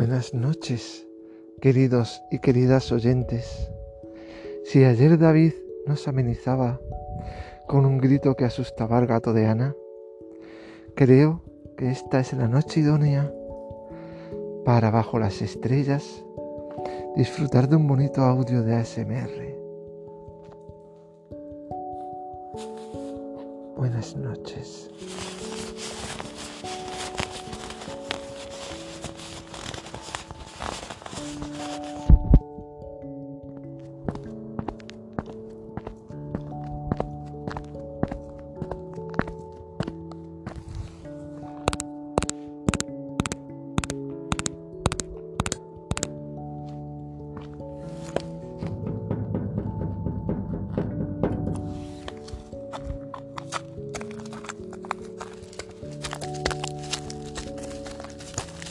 Buenas noches, queridos y queridas oyentes. Si ayer David nos amenizaba con un grito que asustaba al gato de Ana, creo que esta es la noche idónea para bajo las estrellas disfrutar de un bonito audio de ASMR. Buenas noches.